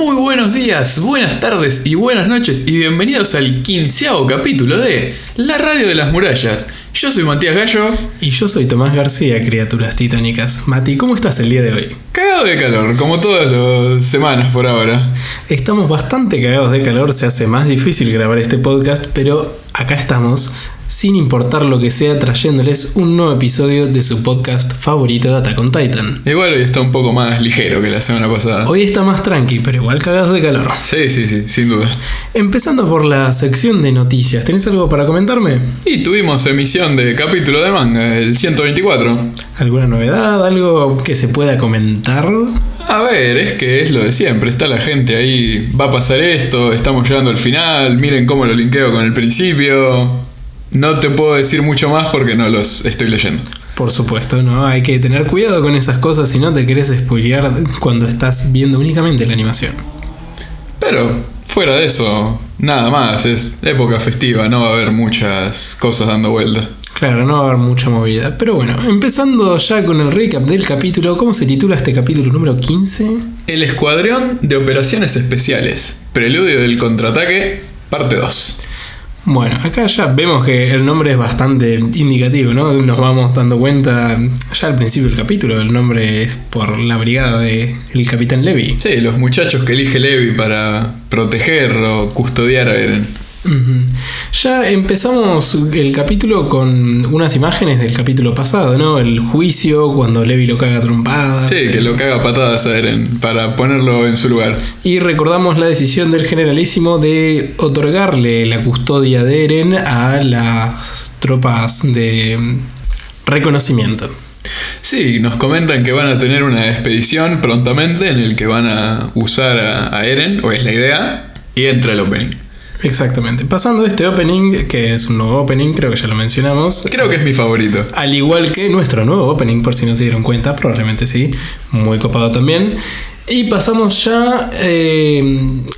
Muy buenos días, buenas tardes y buenas noches y bienvenidos al quinceavo capítulo de La Radio de las Murallas. Yo soy Matías Gallo. Y yo soy Tomás García, criaturas titánicas. Mati, ¿cómo estás el día de hoy? Cagado de calor, como todas las semanas por ahora. Estamos bastante cagados de calor, se hace más difícil grabar este podcast, pero acá estamos sin importar lo que sea, trayéndoles un nuevo episodio de su podcast favorito, Attack on Titan. Igual hoy está un poco más ligero que la semana pasada. Hoy está más tranqui, pero igual cagados de calor. Sí, sí, sí, sin duda. Empezando por la sección de noticias, ¿tenés algo para comentarme? Y tuvimos emisión de capítulo de manga, el 124. ¿Alguna novedad? ¿Algo que se pueda comentar? A ver, es que es lo de siempre, está la gente ahí, va a pasar esto, estamos llegando al final, miren cómo lo linkeo con el principio. No te puedo decir mucho más porque no los estoy leyendo. Por supuesto, ¿no? Hay que tener cuidado con esas cosas si no te querés spoilear cuando estás viendo únicamente la animación. Pero fuera de eso, nada más, es época festiva, no va a haber muchas cosas dando vuelta. Claro, no va a haber mucha movilidad. Pero bueno, empezando ya con el recap del capítulo, ¿cómo se titula este capítulo número 15? El Escuadrón de Operaciones Especiales, Preludio del Contraataque, parte 2. Bueno, acá ya vemos que el nombre es bastante indicativo, ¿no? Nos vamos dando cuenta ya al principio del capítulo, el nombre es por la brigada del Capitán Levy. Sí, los muchachos que elige Levi para proteger o custodiar a Eren. Ya empezamos el capítulo con unas imágenes del capítulo pasado, ¿no? El juicio, cuando Levi lo caga trompadas. Sí, que lo caga patadas a Eren para ponerlo en su lugar. Y recordamos la decisión del generalísimo de otorgarle la custodia de Eren a las tropas de reconocimiento. Sí, nos comentan que van a tener una expedición prontamente en el que van a usar a, a Eren, o es la idea, y entra el opening. Exactamente. Pasando este opening, que es un nuevo opening, creo que ya lo mencionamos. Creo que es mi favorito. Al igual que nuestro nuevo opening, por si no se dieron cuenta, probablemente sí. Muy copado también. Y pasamos ya eh,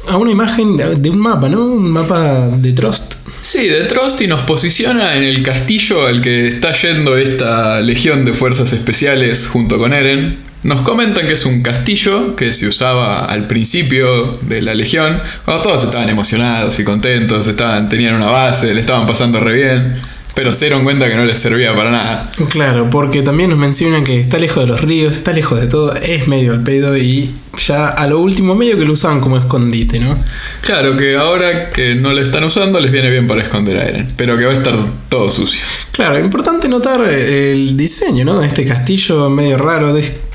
a una imagen de un mapa, ¿no? Un mapa de Trust. Sí, de Trusty nos posiciona en el castillo al que está yendo esta legión de fuerzas especiales junto con Eren. Nos comentan que es un castillo que se usaba al principio de la legión, cuando todos estaban emocionados y contentos, estaban, tenían una base, le estaban pasando re bien, pero se dieron cuenta que no les servía para nada. Claro, porque también nos mencionan que está lejos de los ríos, está lejos de todo, es medio al pedo y ya a lo último medio que lo usaban como escondite, ¿no? Claro que ahora que no lo están usando les viene bien para esconder a Eren, pero que va a estar todo sucio. Claro, importante notar eh, el diseño, ¿no? De este castillo medio raro,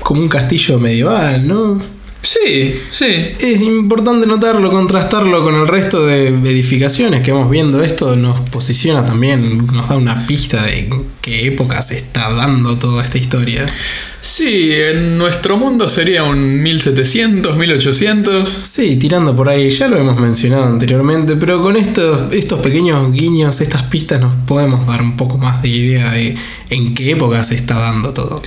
como un castillo medieval, ¿no? Sí, sí. Es importante notarlo, contrastarlo con el resto de edificaciones que vamos viendo. Esto nos posiciona también, nos da una pista de qué época se está dando toda esta historia. Sí, en nuestro mundo sería un 1700, 1800. Sí, tirando por ahí, ya lo hemos mencionado anteriormente, pero con estos, estos pequeños guiños, estas pistas nos podemos dar un poco más de idea de en qué época se está dando todo.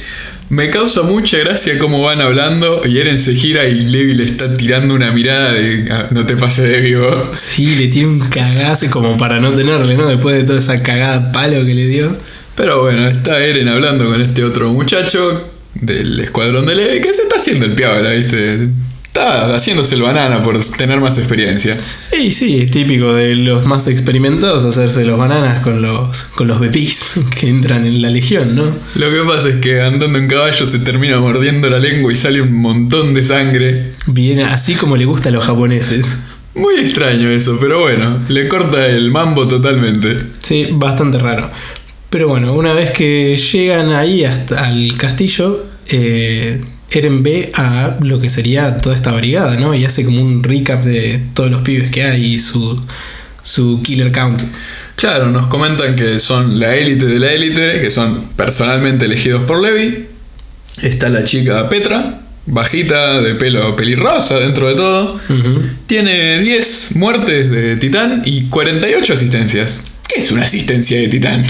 Me causa mucha gracia cómo van hablando y Eren se gira y Levi le está tirando una mirada de "Ah, no te pases de vivo. Sí, le tiene un cagazo como para no tenerle, ¿no? Después de toda esa cagada palo que le dio. Pero bueno, está Eren hablando con este otro muchacho del escuadrón de Levi que se está haciendo el piabla, ¿viste? Está haciéndose el banana por tener más experiencia. Y sí, es típico de los más experimentados hacerse los bananas con los, con los bebés que entran en la legión, ¿no? Lo que pasa es que andando en caballo se termina mordiendo la lengua y sale un montón de sangre. Viene así como le gusta a los japoneses. Muy extraño eso, pero bueno, le corta el mambo totalmente. Sí, bastante raro. Pero bueno, una vez que llegan ahí hasta el castillo, eh, Eren ve a lo que sería toda esta brigada, ¿no? Y hace como un recap de todos los pibes que hay y su, su killer count. Claro, nos comentan que son la élite de la élite, que son personalmente elegidos por Levi. Está la chica Petra, bajita, de pelo pelirrosa dentro de todo. Tiene 10 muertes de titán y 48 asistencias. ¿Qué es una asistencia de titán?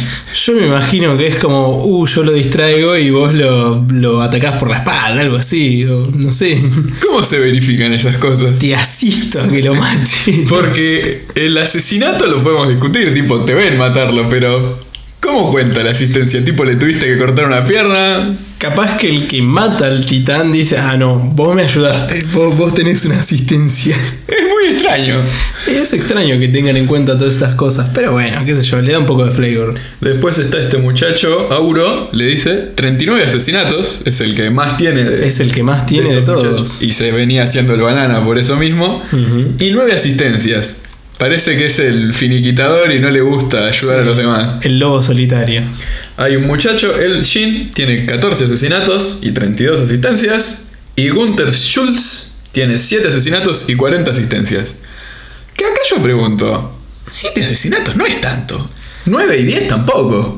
Yo me imagino que es como, uh, yo lo distraigo y vos lo, lo atacás por la espalda, algo así, o no sé. ¿Cómo se verifican esas cosas? Te asisto a que lo mate. Porque el asesinato lo podemos discutir, tipo, te ven matarlo, pero ¿Cómo cuenta la asistencia? ¿Tipo le tuviste que cortar una pierna? Capaz que el que mata al titán dice, ah, no, vos me ayudaste, vos, vos tenés una asistencia. Muy extraño. Es extraño que tengan en cuenta todas estas cosas, pero bueno, qué sé yo, le da un poco de flavor. Después está este muchacho, Auro, le dice 39 asesinatos, es el que más tiene de, Es el que más tiene de, todos. muchachos. Y se venía haciendo el banana por eso mismo. Y 9 asistencias. Parece que es el finiquitador y no le gusta ayudar a los demás. El lobo solitario. Hay un muchacho, el Shin, tiene 14 asesinatos y 32 asistencias. Y Gunther Schultz tiene 7 asesinatos y 40 asistencias. Que acá yo pregunto, 7 asesinatos no es tanto. 9 y 10 tampoco.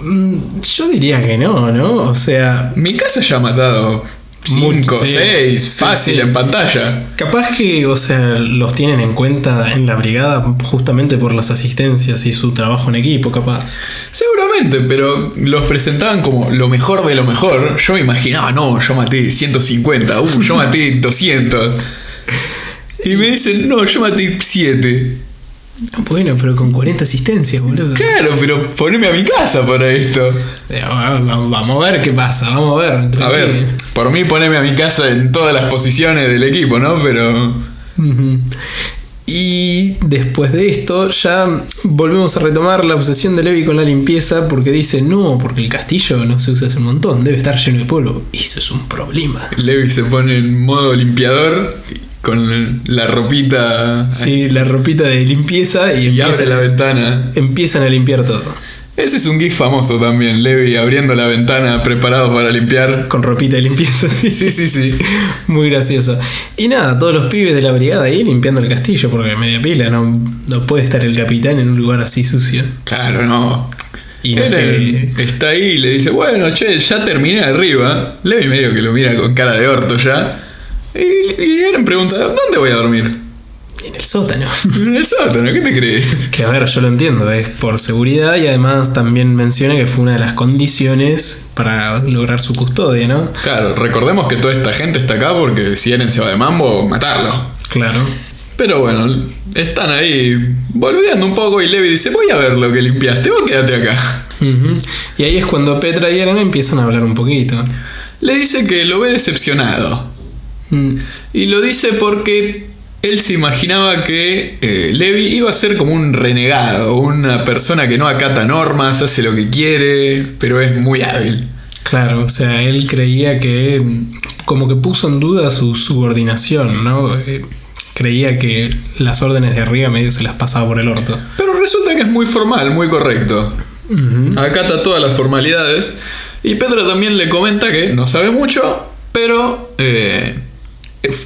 Mm, Yo diría que no, ¿no? O sea, Mi casa ya ha matado 5 Mucho, o sí. 6 Sí, fácil sí. en pantalla. capaz que, o sea, los tienen en cuenta en la brigada justamente por las asistencias y su trabajo en equipo, capaz. Seguramente, pero los presentaban como lo mejor de lo mejor. Yo me imaginaba, no, yo maté 150, uh, yo maté 200. Y me dicen, no, yo maté 7. Bueno, pero con 40 asistencias, boludo. Claro, pero poneme a mi casa para esto. Eh, va- va- Vamos a ver qué pasa, vamos a ver. A ver, por mí poneme a mi casa en todas las posiciones del equipo, ¿no? Pero... Y después de esto ya volvemos a retomar la obsesión de Levi con la limpieza porque dice, no, porque el castillo no se usa hace un montón, debe estar lleno de polvo. Eso es un problema. Levi se pone en modo limpiador con la ropita Sí, la ropita de limpieza y, abre la ventana. empiezan a limpiar todo. Ese es un gif famoso también, Levi abriendo la ventana preparado para limpiar. Con ropita de limpieza, sí, Sí, sí, sí. Muy gracioso. Y nada, todos los pibes de la brigada ahí limpiando el castillo porque media pila, no, no puede estar el capitán en un lugar así sucio. Claro, no. Y no que- está ahí y le dice, bueno, che, ya terminé arriba. Levi medio que lo mira con cara de orto ya. Y, y Eren pregunta, ¿dónde voy a dormir? en el sótano. En el sótano, ¿qué te crees? Que a ver, yo lo entiendo, es por seguridad y además también menciona que fue una de las condiciones para lograr su custodia, ¿no? Claro, recordemos que toda esta gente está acá porque si Eren se va de mambo, matarlo. Claro. Pero bueno, están ahí boludeando un poco y Levi dice, voy a ver lo que limpiaste, vos quédate acá. Y ahí es cuando Petra y Eren empiezan a hablar un poquito. Le dice que lo ve decepcionado. Mm, Y lo dice porque él se imaginaba que eh, Levi iba a ser como un renegado, una persona que no acata normas, hace lo que quiere, pero es muy hábil. Claro, o sea, él creía que mm, como que puso en duda su subordinación, ¿no? Eh, Creía que las órdenes de arriba medio se las pasaba por el orto. Pero resulta que es muy formal, muy correcto. Acata todas las formalidades. Y Pedro también le comenta que no sabe mucho, pero eh,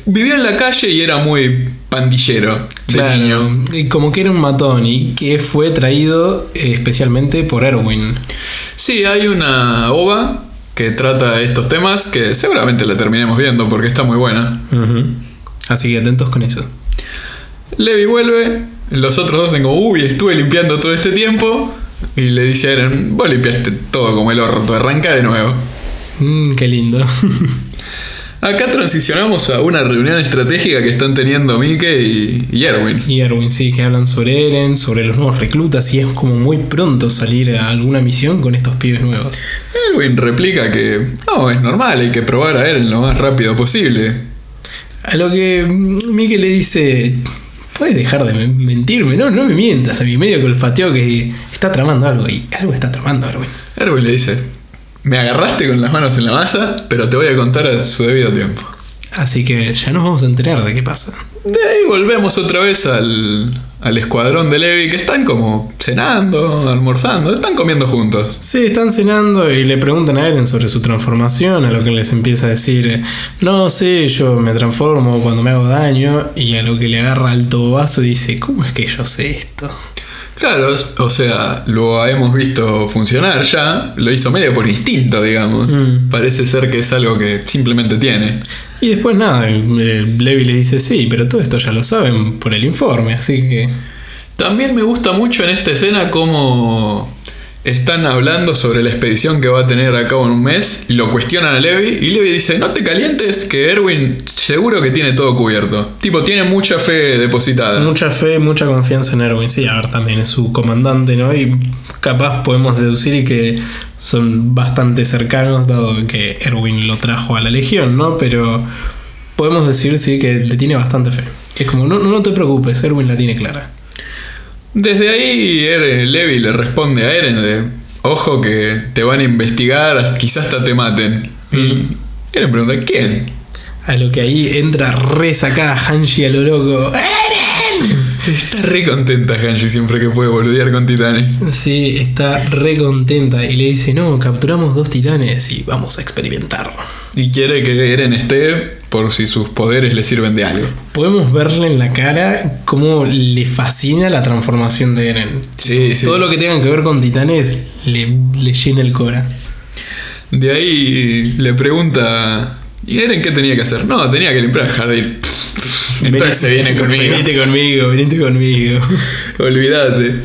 vivió en la calle y era muy pandillero de niño. Claro, y como que era un matón y que fue traído eh, especialmente por Erwin. Sí, hay una ova que trata estos temas que seguramente la terminemos viendo porque está muy buena. Así que atentos con eso. Levi vuelve, los otros dos hacen como, uy, estuve limpiando todo este tiempo. Y le dice a Eren, vos limpiaste todo como el orto, arranca de nuevo. Mm, qué lindo. Acá transicionamos a una reunión estratégica que están teniendo Mike y, Erwin. y Erwin, sí, que hablan sobre Eren, sobre los nuevos reclutas y es como muy pronto salir a alguna misión con estos pibes nuevos. Erwin replica que no, es normal, hay que probar a Eren lo más rápido posible. A lo que Mike le dice, puedes dejar de men- mentirme, no, no me mientas a mi medio que olfateo que está tramando algo y algo está tramando Erwin. Erwin le dice, me agarraste con las manos en la masa, pero te voy a contar a su debido tiempo. Así que ya nos vamos a enterar de qué pasa. De ahí volvemos otra vez al, al escuadrón de Levi, que están como cenando, almorzando, están comiendo juntos. Sí, están cenando y le preguntan a Eren sobre su transformación, a lo que les empieza a decir, no sé, yo me transformo cuando me hago daño, y a lo que le agarra alto vaso y dice, ¿cómo es que yo sé esto? Claro, o sea, lo hemos visto funcionar ya, lo hizo medio por instinto, digamos. Mm. Parece ser que es algo que simplemente tiene. Y después nada, Levi le dice, sí, pero todo esto ya lo saben por el informe, así que... También me gusta mucho en esta escena cómo están hablando sobre la expedición que va a tener a cabo en un mes y lo cuestionan a Levi y Levi dice, no te calientes que Erwin seguro que tiene todo cubierto. Tipo, tiene mucha fe depositada. Mucha fe, mucha confianza en Erwin. Sí, a ver, también es su comandante, ¿no? Y capaz podemos deducir que son bastante cercanos, dado que Erwin lo trajo a la Legión, ¿no? Pero podemos decir, sí, que le tiene bastante fe. Es como, no, no te preocupes, Erwin la tiene clara. Desde ahí Eren- Levi le responde a Eren de, ojo que te van a investigar, quizás hasta te maten. Y Eren pregunta, ¿quién? A lo que ahí entra resacada Hanshi a lo loco. ¡Eren! Está re contenta Hanji siempre que puede boludear con titanes. Sí, está re contenta y le dice, no, capturamos dos titanes y vamos a experimentar. Y quiere que Eren esté por si sus poderes le sirven de algo. Podemos verle en la cara cómo le fascina la transformación de Eren. Sí, sí. Todo lo que tenga que ver con titanes le, le llena el cora. De ahí le pregunta, ¿y Eren qué tenía que hacer? No, tenía que limpiar el jardín. Entonces se viene conmigo. Venite conmigo, venite conmigo. Olvídate.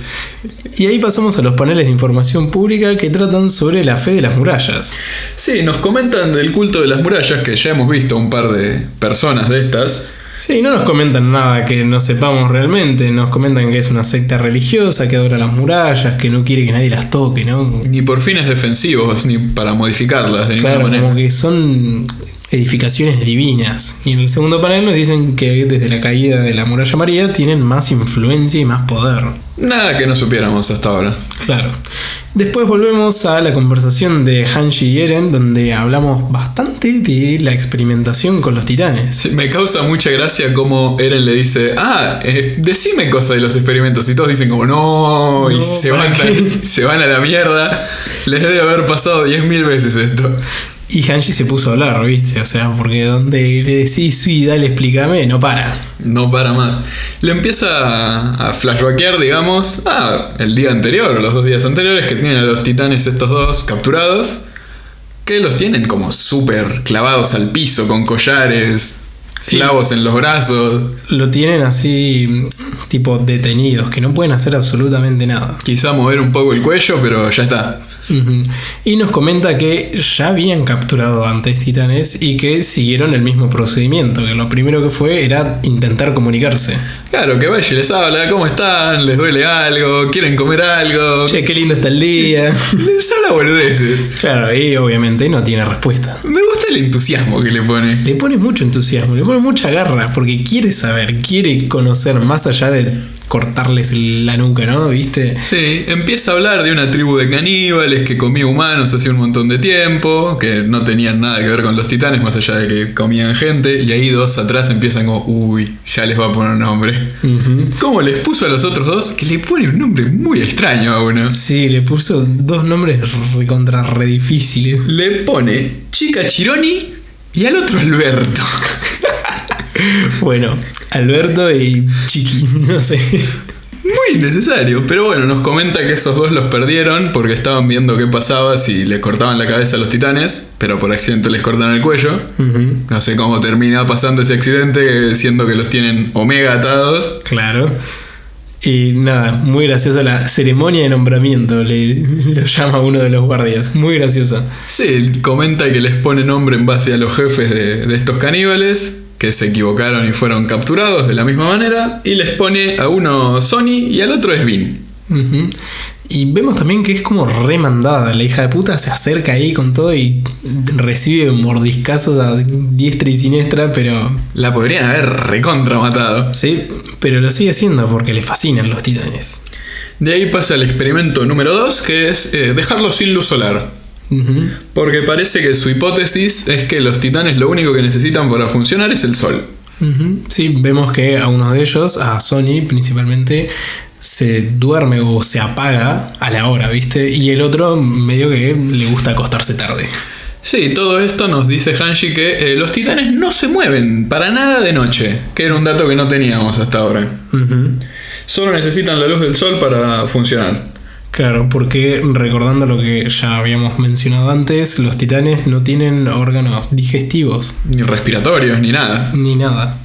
Y ahí pasamos a los paneles de información pública que tratan sobre la fe de las murallas. Sí, nos comentan del culto de las murallas, que ya hemos visto un par de personas de estas. Sí, no nos comentan nada que no sepamos realmente. Nos comentan que es una secta religiosa que adora las murallas, que no quiere que nadie las toque, ¿no? Ni por fines defensivos, ni para modificarlas de Claro, ninguna manera. como que son edificaciones divinas. Y en el segundo panel nos dicen que desde la caída de la muralla María tienen más influencia y más poder. Nada que no supiéramos hasta ahora. Claro. Después volvemos a la conversación de Hanshi y Eren, donde hablamos bastante de la experimentación con los titanes. Sí, Me causa mucha gracia como Eren le dice, ah, eh, decime cosas de los experimentos. Y todos dicen como, no, y se ¿para van, qué? se van a la mierda. Les debe haber pasado 10.000 veces esto. Y Hanshi se puso a hablar, ¿viste? O sea, porque donde le decís, sí, dale, explícame, no para. No para más. Le empieza a, flashbackear, digamos, ah, el día anterior o los dos días anteriores que tienen a los titanes estos dos capturados. Que los tienen como súper clavados al piso con collares, Sí. clavos en los brazos. Lo tienen así, tipo, detenidos, que no pueden hacer absolutamente nada. Quizá mover un poco el cuello, pero ya está. Y nos comenta que ya habían capturado antes titanes y que siguieron el mismo procedimiento, que lo primero que fue era intentar comunicarse. Claro, que vaya y les habla, ¿cómo están? ¿Les duele algo? ¿Quieren comer algo? Che, qué lindo está el día. Les habla boludeces. claro, y obviamente no tiene respuesta. Me gusta el entusiasmo que le pone. Le pone mucho entusiasmo, le pone mucha garra, porque quiere saber, quiere conocer más allá de cortarles la nuca, ¿no? ¿Viste? Sí, empieza a hablar de una tribu de caníbales que comía humanos hace un montón de tiempo, que no tenían nada que ver con los titanes, más allá de que comían gente, y ahí dos atrás empiezan como, uy, ya les va a poner nombre. Ujú. ¿Cómo les puso a los otros dos? Que le pone un nombre muy extraño a uno. Sí, le puso dos nombres recontra re difíciles. Le pone Chica Chironi y al otro Alberto. Bueno, Alberto y Chiqui, no sé. Muy innecesario, pero bueno, nos comenta que esos dos los perdieron porque estaban viendo qué pasaba si le cortaban la cabeza a los titanes, pero por accidente les cortan el cuello. No sé cómo termina pasando ese accidente, siendo que los tienen omega atados. Claro. Y nada, muy graciosa la ceremonia de nombramiento, le lo llama uno de los guardias. Muy graciosa. Sí, comenta que les pone nombre en base a los jefes de, de estos caníbales, que se equivocaron y fueron capturados de la misma manera, y les pone a uno Sony y al otro es Vin. Ujú. Y vemos también que es como remandada. La hija de puta se acerca ahí con todo y recibe mordiscazos a diestra y siniestra, pero. La podrían haber recontra matado. Sí, pero lo sigue haciendo porque le fascinan los titanes. De ahí pasa el experimento número 2, que es eh, dejarlo sin luz solar. Porque parece que su hipótesis es que los titanes lo único que necesitan para funcionar es el sol. Sí, vemos que a uno de ellos, a Sony principalmente, se duerme o se apaga a la hora, ¿viste? Y el otro medio que le gusta acostarse tarde. Sí, todo esto nos dice Hanshi que eh, los titanes no se mueven para nada de noche, que era un dato que no teníamos hasta ahora. Solo necesitan la luz del sol para funcionar. Claro, porque recordando lo que ya habíamos mencionado antes, los titanes no tienen órganos digestivos Ni respiratorios, ni nada. ni nada.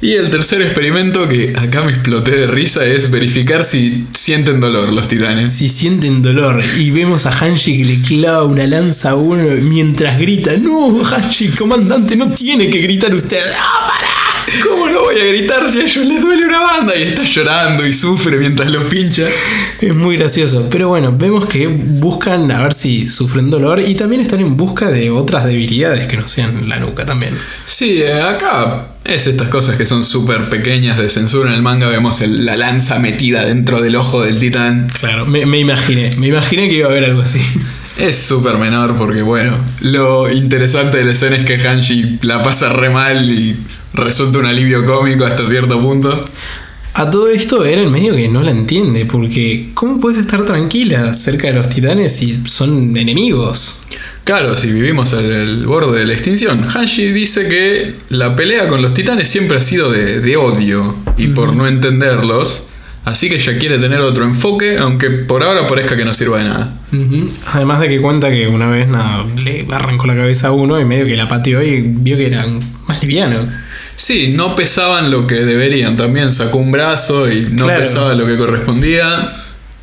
Y el tercer experimento que acá me exploté de risa es verificar si sienten dolor los titanes. Si sienten dolor y vemos a Hanshi que le clava una lanza a uno mientras grita, no, Hanshi, comandante, no tiene que gritar usted. ¡Ah, para! ¿Cómo no voy a gritar si a ellos les duele una banda? Y está llorando y sufre mientras lo pincha. Es muy gracioso. Pero bueno, vemos que buscan a ver si sufren dolor y también están en busca de otras debilidades que no sean la nuca también. Sí, eh, acá es estas cosas que son súper pequeñas de censura. En el manga vemos el- la lanza metida dentro del ojo del titán. Claro, me, me imaginé, me imaginé que iba a haber algo así. Es súper menor porque, bueno, lo interesante de la escena es que Hanshi la pasa re mal y resulta un alivio cómico hasta cierto punto. A todo esto Eren medio que no la entiende, porque ¿cómo puedes estar tranquila cerca de los titanes si son enemigos? Claro, si vivimos al el borde de la extinción, Hanshi dice que la pelea con los titanes siempre ha sido de, de odio y por no entenderlos, así que ella quiere tener otro enfoque, aunque por ahora parezca que no sirva de nada. Además de que cuenta que una vez nada, le arrancó la cabeza a uno y medio que la pateó y vio que era más liviano. Sí, no pesaban lo que deberían, también sacó un brazo y no Claro. pesaba lo que correspondía.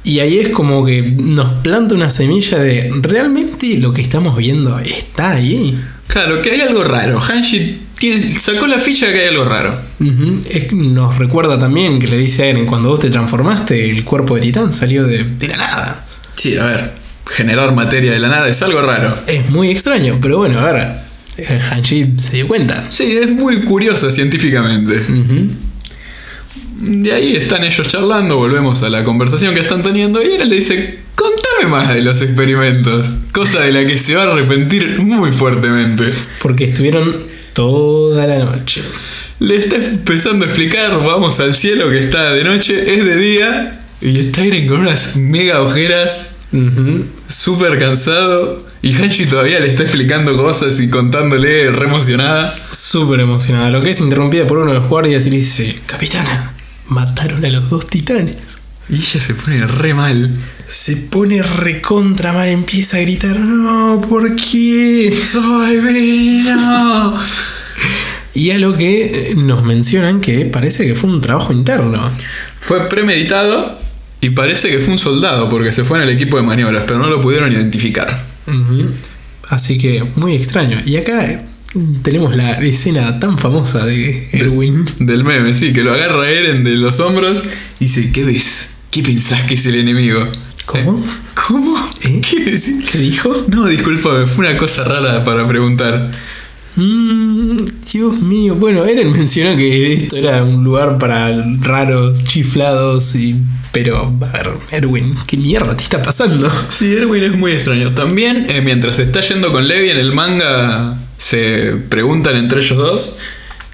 Y ahí es como que nos planta una semilla de ¿realmente lo que estamos viendo está ahí? Claro, que hay algo raro. Hanshi tiene- sacó la ficha de que hay algo raro. Es- nos recuerda también que le dice a Eren, cuando vos te transformaste, el cuerpo de titán salió de, de la nada. Sí, a ver, generar materia de la nada es algo raro. Es muy extraño, pero bueno, a ver, Hanshi se dio cuenta. Sí, es muy curioso científicamente. De ahí están ellos charlando, volvemos a la conversación que están teniendo y él le dice, contame más de los experimentos, cosa de la que se va a arrepentir muy fuertemente. Porque estuvieron toda la noche. Le está empezando a explicar, vamos al cielo que está de noche, es de día y está Eren con unas mega ojeras, Ujú. súper cansado y Hanshi todavía le está explicando cosas y contándole re emocionada. Súper emocionada, lo que es interrumpida por uno de los guardias y le dice, Capitana, mataron a los dos titanes. Y ella se pone re mal. Se pone recontra mal, empieza a gritar, no, ¿por qué? ¡Soy vino! Y a lo que eh, nos mencionan que parece que fue un trabajo interno. Fue premeditado y parece que fue un soldado porque se fue en el equipo de maniobras, pero no lo pudieron identificar. Así que muy extraño. Y acá eh, tenemos la escena tan famosa de Erwin. Del meme, sí, que lo agarra Eren de los hombros y dice, ¿qué ves? ¿Qué pensás que es el enemigo? ¿Cómo? Eh, ¿Cómo? ¿Eh? ¿Qué dijo? No, discúlpame, fue una cosa rara para preguntar. Mm, Dios mío. Bueno, Eren mencionó que esto era un lugar para raros, chiflados y... Pero, a ver, Erwin, ¿qué mierda te está pasando? Sí, Erwin es muy extraño. También, eh, mientras está yendo con Levi en el manga, se preguntan entre ellos dos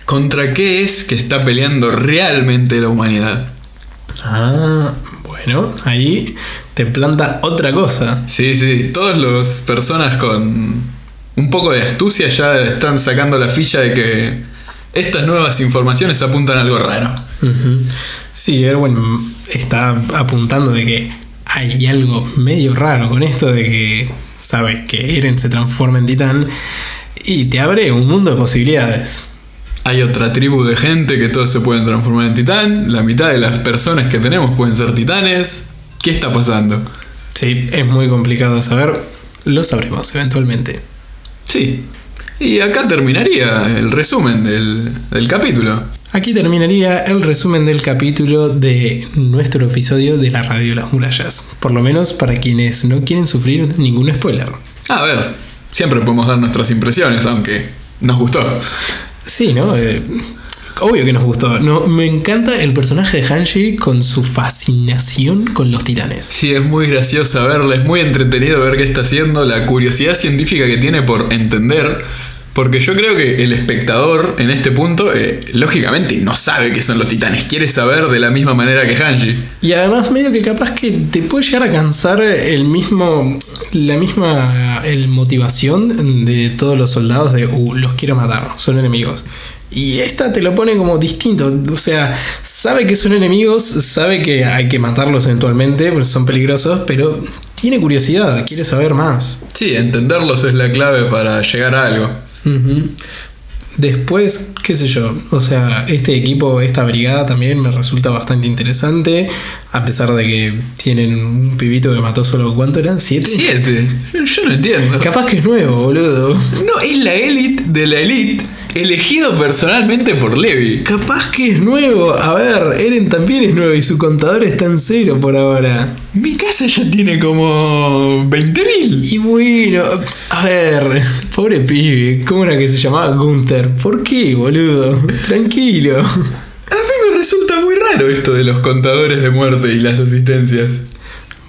contra qué es que está peleando realmente la humanidad. Ah, bueno, ahí te planta otra cosa. Sí, sí, todas las personas con un poco de astucia ya están sacando la ficha de que estas nuevas informaciones apuntan a algo raro. Sí, Erwin está apuntando de que hay algo medio raro con esto de que sabe que Eren se transforma en titán y te abre un mundo de posibilidades. Hay otra tribu de gente que todos se pueden transformar en titán, la mitad de las personas que tenemos pueden ser titanes. ¿Qué está pasando? Sí, es muy complicado de saber, lo sabremos eventualmente. Sí. Y acá terminaría el resumen del, del capítulo. Aquí terminaría el resumen del capítulo de nuestro episodio de la radio de las murallas, por lo menos para quienes no quieren sufrir ningún spoiler. A ver, siempre podemos dar nuestras impresiones, aunque nos gustó. Sí, ¿no? Eh, obvio que nos gustó. No, me encanta el personaje de Hanshi con su fascinación con los titanes. Sí, es muy gracioso verla, es muy entretenido ver qué está haciendo, la curiosidad científica que tiene por entender. Porque yo creo que el espectador en este punto, eh, lógicamente, no sabe qué son los titanes, quiere saber de la misma manera que Hanji. Y además medio que capaz que te puede llegar a cansar el mismo, la misma el motivación de todos los soldados de, uh, los quiero matar, son enemigos. Y esta te lo pone como distinto, o sea, sabe que son enemigos, sabe que hay que matarlos eventualmente, porque son peligrosos, pero tiene curiosidad, quiere saber más. Sí, entenderlos es la clave para llegar a algo. Ujú. Después, qué sé yo, o sea, este equipo, esta brigada también me resulta bastante interesante, a pesar de que tienen un pibito que mató solo, ¿cuánto eran? ¿Siete? Siete. Yo no entiendo. Capaz que es nuevo, boludo. No, es la élite de la élite, elegido personalmente por Levi. Capaz que es nuevo. A ver, Eren también es nuevo y su contador está en cero por ahora. Mi casa ya tiene como 20.000. Y bueno, a ver, pobre pibe, ¿cómo era que se llamaba Gunther? ¿Por qué, boludo? Tranquilo. A mí me resulta muy raro esto de los contadores de muerte y las asistencias.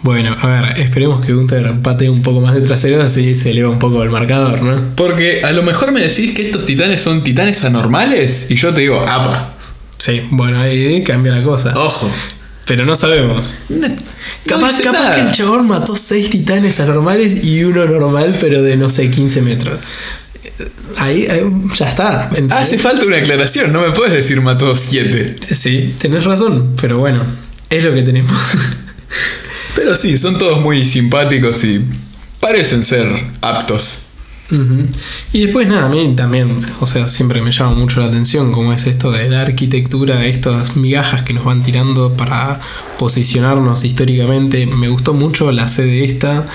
Bueno, a ver, esperemos que Gunther patee un poco más de trasero así se eleva un poco el marcador, ¿no? Porque a lo mejor me decís que estos titanes son titanes anormales y yo te digo, apa, Sí, bueno, ahí cambia la cosa. ojo. Pero no sabemos. No, Capaz, que el chabón mató seis titanes anormales y uno normal, pero de no sé, 15 metros. Ahí, ahí ya está. ¿entendés? Hace falta una aclaración, no me puedes decir mató 7. Sí, tenés razón, pero bueno, es lo que tenemos. Pero sí, son todos muy simpáticos y parecen ser aptos. Y después nada, a mí también, o sea, siempre me llama mucho la atención cómo es esto de la arquitectura, estas migajas que nos van tirando para posicionarnos históricamente. Me gustó mucho la sede esta.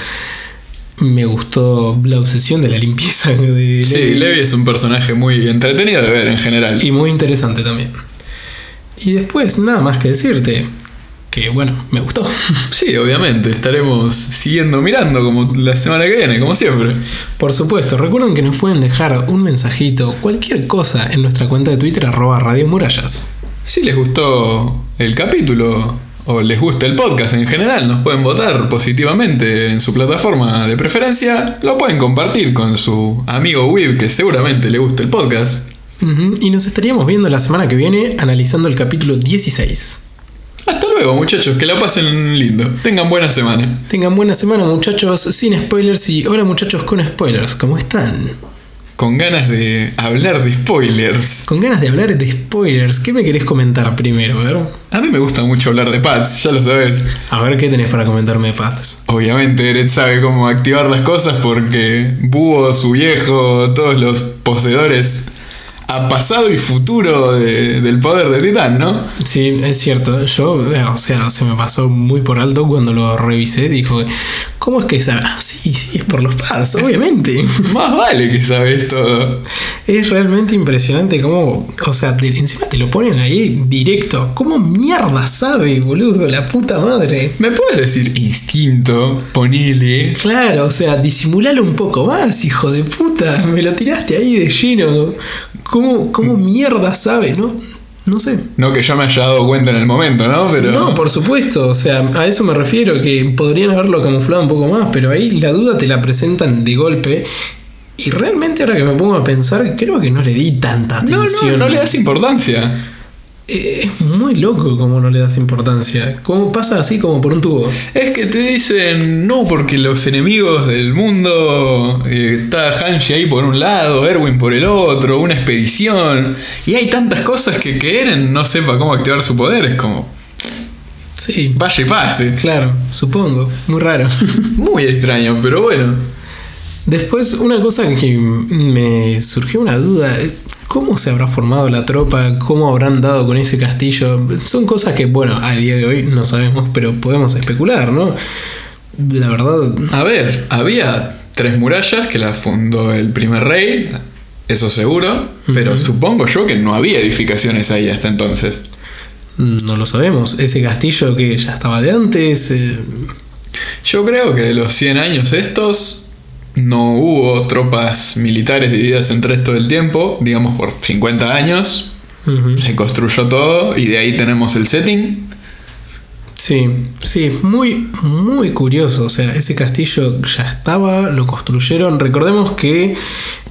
Me gustó la obsesión de la limpieza de Sí, Levi. Levi es un personaje muy entretenido de ver en general. Y muy interesante también. Y después, nada más que decirte. Que bueno, me gustó. Sí, obviamente, estaremos siguiendo mirando como la semana que viene, como siempre. Por supuesto, recuerden que nos pueden dejar un mensajito, cualquier cosa, en nuestra cuenta de Twitter, arroba Radio Murallas. Si les gustó el capítulo o les gusta el podcast en general, nos pueden votar positivamente en su plataforma de preferencia. Lo pueden compartir con su amigo Wib, que seguramente le gusta el podcast. Y nos estaríamos viendo la semana que viene analizando el capítulo 16. Hasta luego, muchachos, que la pasen lindo. Tengan buena semana. Tengan buena semana muchachos, sin spoilers y hola muchachos con spoilers, ¿cómo están? Con ganas de hablar de spoilers. Con ganas de hablar de spoilers, ¿qué me querés comentar primero? A ver, A mí me gusta mucho hablar de Paz, ya lo sabes. a ver qué tenés para comentarme de Paths. Obviamente Eret sabe cómo activar las cosas porque Búho, su viejo, todos los poseedores a pasado y futuro de- del poder de Titán, ¿no? Sí, es cierto. Yo, eh, o sea, se me pasó muy por alto cuando lo revisé. Dijo, ¿cómo es que sabe? Ah, sí, sí, es por los pads, obviamente. Más vale que sabes todo. es realmente impresionante cómo, o sea, encima te lo ponen ahí directo. ¿Cómo mierda sabe, boludo? La puta madre. ¿Me puedes decir instinto? Ponele. Claro, o sea, disimulalo un poco más, hijo de puta. Me lo tiraste ahí de lleno. ¿Cómo, cómo mierda sabe? No, no sé. No que yo me haya dado cuenta en el momento, ¿no? Pero. No, por supuesto, o sea, a eso me refiero, que podrían haberlo camuflado un poco más, pero ahí la duda te la presentan de golpe. Y realmente ahora que me pongo a pensar, creo que no le di tanta no, atención. no, no le das importancia. Eh, Es muy loco como no le das importancia. ¿Cómo pasa así como por un tubo? Es que te dicen, no, porque los enemigos del mundo, eh, está Hanshi ahí por un lado, Erwin por el otro, una expedición, y hay tantas cosas que que Eren no sepa cómo activar su poder, es como, Sí, vaya y pase. claro, supongo. Muy raro. Muy extraño, pero bueno. Después, una cosa que me surgió una duda. ¿Cómo se habrá formado la tropa? ¿Cómo habrán dado con ese castillo? Son cosas que, bueno, a día de hoy no sabemos, pero podemos especular, ¿no? La verdad, A ver, había tres murallas que las fundó el primer rey, eso seguro, pero supongo yo que no había edificaciones ahí hasta entonces. no lo sabemos. Ese castillo que ya estaba de antes. eh, Yo creo que de los 100 años estos no hubo tropas militares divididas en tres todo el tiempo, digamos por 50 años. Se construyó todo y de ahí tenemos el setting. Sí, sí, muy, muy curioso. O sea, ese castillo ya estaba, lo construyeron. Recordemos que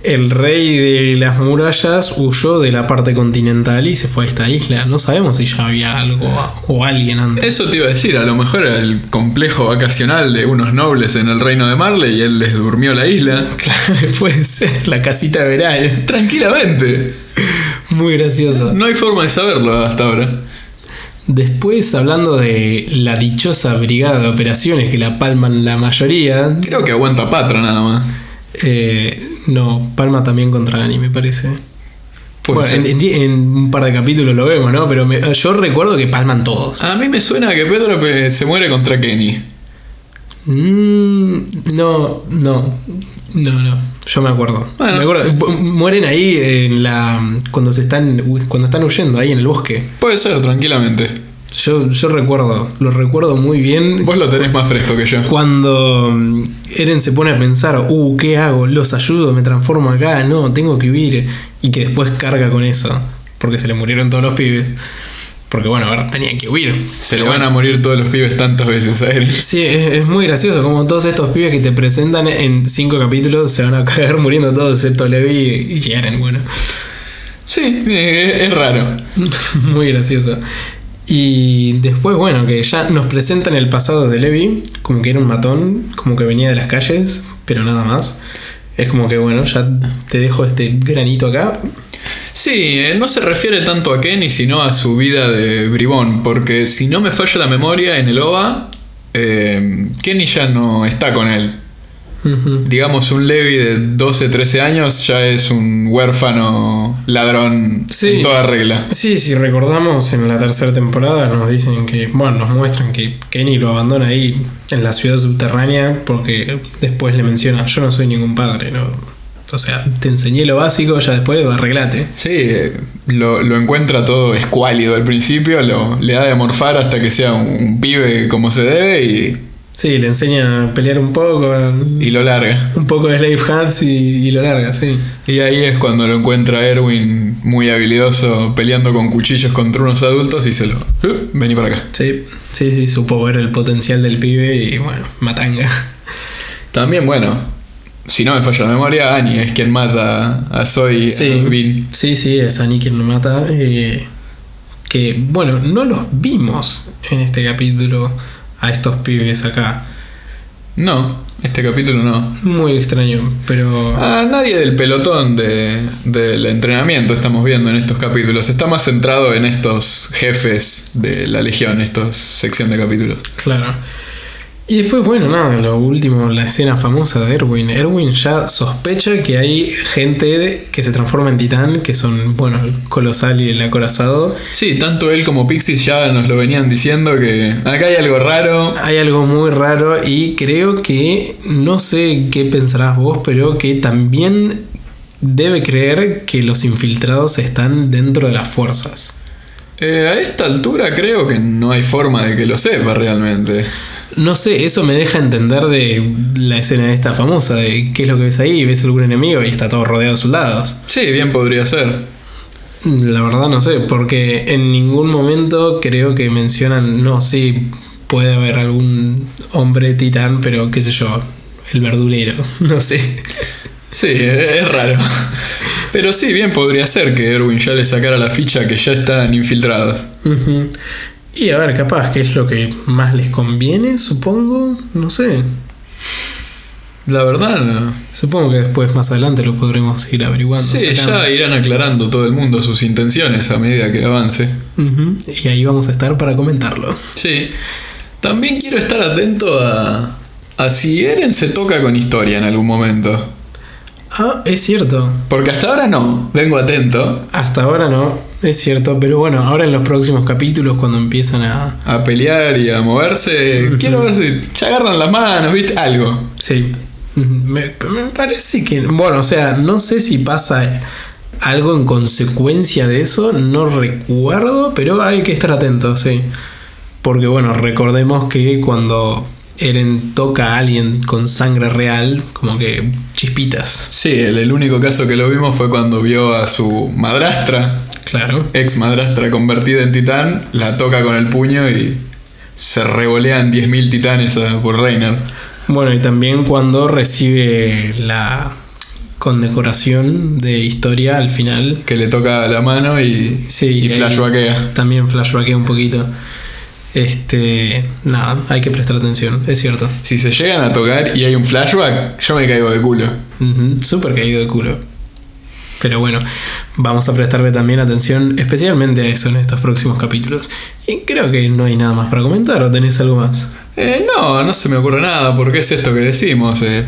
el rey de las murallas huyó de la parte continental y se fue a esta isla. No sabemos si ya había algo o alguien antes. Eso te iba a decir, a lo mejor era el complejo vacacional de unos nobles en el reino de Marley y él les durmió la isla. Claro, puede ser la casita de verano. Tranquilamente. Muy gracioso. No hay forma de saberlo hasta ahora. Después, hablando de la dichosa brigada de operaciones que la palman la mayoría, Creo que aguanta Patra nada más. eh, no, palma también contra Ani, me parece. Bueno, en, en- en un par de capítulos lo vemos, ¿no? Pero me- yo recuerdo que palman todos. A mí me suena que Pedro se muere contra Kenny. Mm, no, no, no, no. Yo me acuerdo. Bueno. Me acuerdo. Mueren ahí en la cuando se están cuando están huyendo ahí en el bosque. Puede ser, tranquilamente. Yo, yo recuerdo, lo recuerdo muy bien. Vos lo tenés más fresco que yo. Cuando mm, Eren se pone a pensar, uh, ¿qué hago? ¿Los ayudo? ¿Me transformo acá? No, tengo que huir. Y que después carga con eso. Porque se le murieron todos los pibes. Porque bueno, ahora tenían que huir. Se le van a morir todos los pibes tantas veces a él. Sí, es, es muy gracioso como todos estos pibes que te presentan en cinco capítulos se van a caer muriendo todos excepto Levi y Eren, bueno. Sí, eh, es raro. muy gracioso. Y después, bueno, que ya nos presentan el pasado de Levi, como que era un matón, como que venía de las calles, pero nada más. Es como que, bueno, ya te dejo este granito acá. Sí, eh, no se refiere tanto a Kenny, sino a su vida de bribón, porque si no me falla la memoria, en el OVA, eh, Kenny ya no está con él. Digamos, un Levi de 12, 13 años ya es un huérfano ladrón Sí. en toda regla. Sí, si recordamos en la tercera temporada nos dicen que, bueno, nos muestran que Kenny lo abandona ahí en la ciudad subterránea porque después le menciona, yo no soy ningún padre, ¿no? O sea, te enseñé lo básico, ya después arreglate. Sí, lo, lo encuentra todo escuálido al principio, lo, le da de morfar hasta que sea un, un pibe como se debe y, Sí, le enseña a pelear un poco, y lo larga. un poco de Slave Hands y, y lo larga, sí. Y ahí es cuando lo encuentra Erwin muy habilidoso peleando con cuchillos contra unos adultos y se lo... "Uh, Vení para acá. Sí, sí, sí, supo ver el potencial del pibe y bueno, matanga. También, bueno, si no me falla la memoria, Annie es quien mata a Zoe y Sí, a Vin. sí, sí, es Annie quien lo mata. eh, que bueno, no los vimos en este capítulo a estos pibes acá. No, este capítulo no. Muy extraño, pero... A nadie del pelotón de, del entrenamiento estamos viendo en estos capítulos. Está más centrado en estos jefes de la Legión, estos sección de capítulos. Claro. Y después, bueno, nada, lo último, la escena famosa de Erwin. Erwin ya sospecha que hay gente que se transforma en titán, que son, bueno, el colosal y el acorazado. Sí, tanto él como Pixis ya nos lo venían diciendo que acá hay algo raro. Hay algo muy raro y creo que, no sé qué pensarás vos, pero que también debe creer que los infiltrados están dentro de las fuerzas. Eh, a esta altura creo que no hay forma de que lo sepa realmente. No sé, eso me deja entender de la escena esta famosa, de qué es lo que ves ahí, ves algún enemigo y está todo rodeado de soldados. Sí, bien podría ser. La verdad no sé, porque en ningún momento creo que mencionan, no, sí, puede haber algún hombre titán, pero qué sé yo, el verdulero, no sé. Sí, es raro. Pero sí, bien podría ser que Erwin ya le sacara la ficha que ya están infiltrados. Y a ver, capaz, ¿qué es lo que más les conviene? Supongo, no sé. La verdad. Supongo que después, más adelante, lo podremos ir averiguando. Sí, sacando. ya irán aclarando todo el mundo sus intenciones a medida que avance. Y ahí vamos a estar para comentarlo. Sí. También quiero estar atento a, a si Eren se toca con historia en algún momento. Ah, es cierto. Porque hasta ahora no. Vengo atento Hasta ahora no, es cierto. Pero bueno, ahora en los próximos capítulos, cuando empiezan a. a pelear y a moverse. Quiero ver si se agarran las manos, ¿viste? Algo. Sí. Me, me parece que. Bueno, o sea, no sé si pasa algo en consecuencia de eso. No recuerdo, pero hay que estar atentos, sí. Porque bueno, recordemos que cuando Eren toca a alguien con sangre real, como que chispitas. Sí, el, el único caso que lo vimos fue cuando vio a su madrastra, Claro. ex madrastra convertida en titán, la toca con el puño y se revolean 10.000 titanes a- por Reiner. Bueno, y también cuando recibe la condecoración de historia al final. Que le toca la mano y, Sí, y flashbackea. También flashbackea un poquito. Este. Nada, hay que prestar atención, es cierto. Si se llegan a tocar y hay un flashback, yo me caigo de culo. Súper caído de culo. Pero bueno, vamos a prestarle también atención especialmente a eso en estos próximos capítulos. Y creo que no hay nada más para comentar, ¿o tenés algo más? Eh, no, no se me ocurre nada, porque es esto que decimos. eh.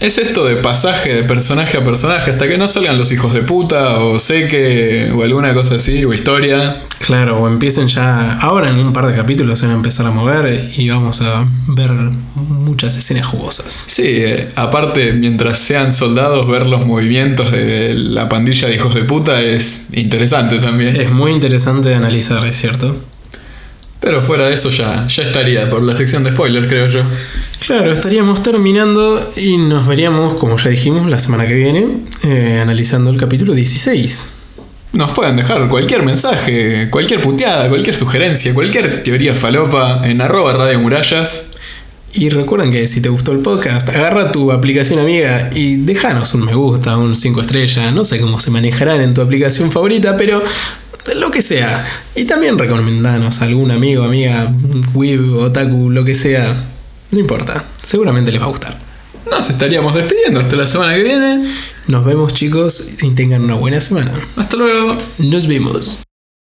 Es esto de pasaje de personaje a personaje hasta que no salgan los hijos de puta o seque o alguna cosa así o historia. Claro, o empiecen ya. Ahora en un par de capítulos se van a empezar a mover y vamos a ver muchas escenas jugosas. Sí, eh, aparte, mientras sean soldados, ver los movimientos de la pandilla de hijos de puta es interesante también. Es muy interesante de analizar, es cierto. Pero fuera de eso ya, ya estaría por la sección de spoilers, creo yo. Claro, estaríamos terminando y nos veríamos, como ya dijimos, la semana que viene, eh, analizando el capítulo 16. Nos pueden dejar cualquier mensaje, cualquier puteada, cualquier sugerencia, cualquier teoría falopa en arroba Radio Murallas. Y recuerden que si te gustó el podcast, agarra tu aplicación amiga y déjanos un me gusta, un 5 estrellas, no sé cómo se manejarán en tu aplicación favorita, pero lo que sea. Y también recomendanos a algún amigo, amiga, web, otaku, lo que sea. No importa, seguramente les va a gustar. Nos estaríamos despidiendo hasta la semana que viene. Nos vemos chicos y tengan una buena semana. Hasta luego. Nos vemos.